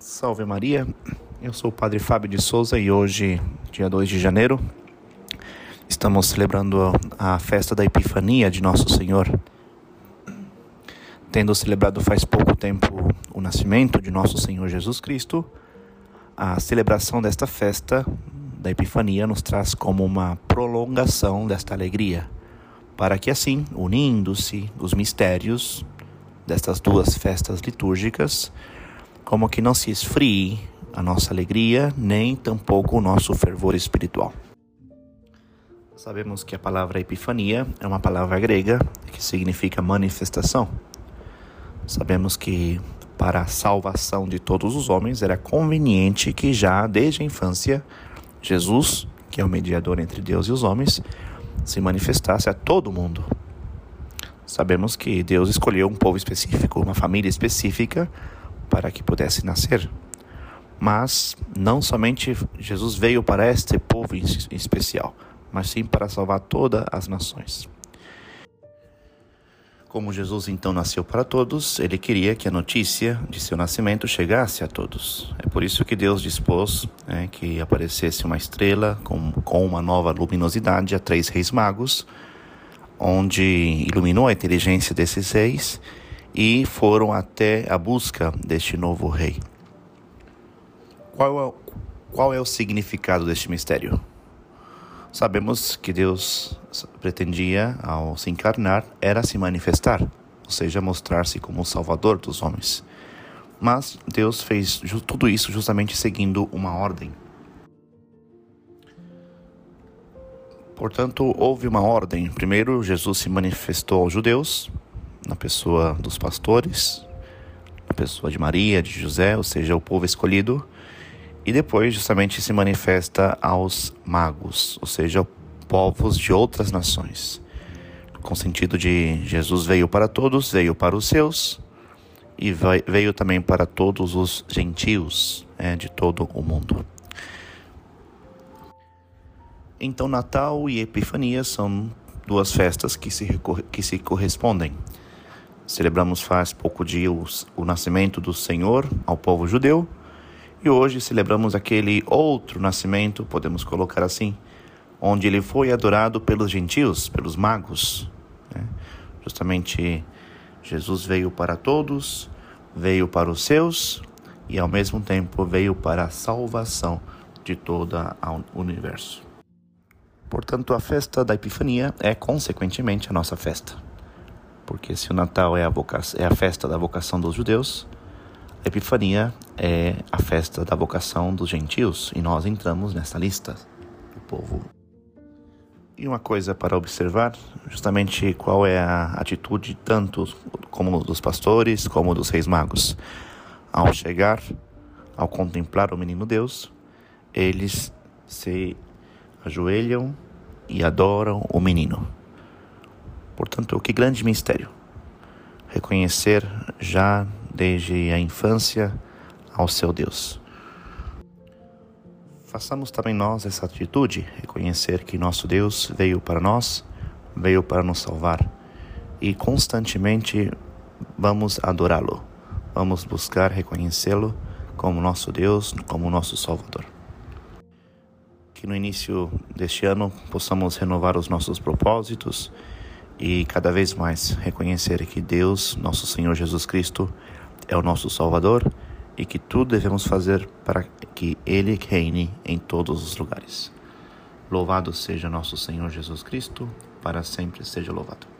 Salve Maria, eu sou o Padre Fábio de Souza e hoje, dia 2 de janeiro, estamos celebrando a festa da Epifania de Nosso Senhor. Tendo celebrado faz pouco tempo o nascimento de Nosso Senhor Jesus Cristo, a celebração desta festa da Epifania nos traz como uma prolongação desta alegria, para que assim, unindo-se os mistérios destas duas festas litúrgicas, como que não se esfrie a nossa alegria, nem tampouco o nosso fervor espiritual. Sabemos que a palavra epifania é uma palavra grega que significa manifestação. Sabemos que para a salvação de todos os homens era conveniente que já desde a infância Jesus, que é o mediador entre Deus e os homens, se manifestasse a todo mundo. Sabemos que Deus escolheu um povo específico, uma família específica para que pudesse nascer. Mas não somente Jesus veio para este povo em especial, mas sim para salvar todas as nações. Como Jesus então nasceu para todos, ele queria que a notícia de seu nascimento chegasse a todos. É por isso que Deus dispôs né, que aparecesse uma estrela com, com uma nova luminosidade a três reis magos, onde iluminou a inteligência desses reis e foram até a busca deste novo rei. Qual é, qual é o significado deste mistério? Sabemos que Deus pretendia, ao se encarnar, era se manifestar, ou seja, mostrar-se como o Salvador dos homens. Mas Deus fez tudo isso justamente seguindo uma ordem. Portanto, houve uma ordem. Primeiro, Jesus se manifestou aos judeus, na pessoa dos pastores, na pessoa de Maria, de José, ou seja, o povo escolhido, e depois justamente se manifesta aos magos, ou seja, povos de outras nações. Com sentido de Jesus veio para todos, veio para os seus e veio também para todos os gentios é, de todo o mundo. Então, Natal e Epifania são duas festas que se, que se correspondem. Celebramos faz pouco dias o nascimento do Senhor ao povo judeu e hoje celebramos aquele outro nascimento, podemos colocar assim, onde ele foi adorado pelos gentios, pelos magos. Né? Justamente Jesus veio para todos, veio para os seus e ao mesmo tempo veio para a salvação de todo o universo. Portanto, a festa da Epifania é consequentemente a nossa festa porque se o Natal é a, é a festa da vocação dos judeus, a Epifania é a festa da vocação dos gentios, e nós entramos nessa lista do povo. E uma coisa para observar, justamente qual é a atitude tanto como dos pastores como dos reis magos. Ao chegar, ao contemplar o menino Deus, eles se ajoelham e adoram o menino. Portanto, que grande mistério! Reconhecer já desde a infância ao seu Deus. Façamos também nós essa atitude, reconhecer que nosso Deus veio para nós, veio para nos salvar e constantemente vamos adorá-lo. Vamos buscar reconhecê-lo como nosso Deus, como nosso Salvador. Que no início deste ano possamos renovar os nossos propósitos e cada vez mais reconhecer que Deus, nosso Senhor Jesus Cristo, é o nosso Salvador e que tudo devemos fazer para que Ele reine em todos os lugares. Louvado seja nosso Senhor Jesus Cristo, para sempre seja louvado.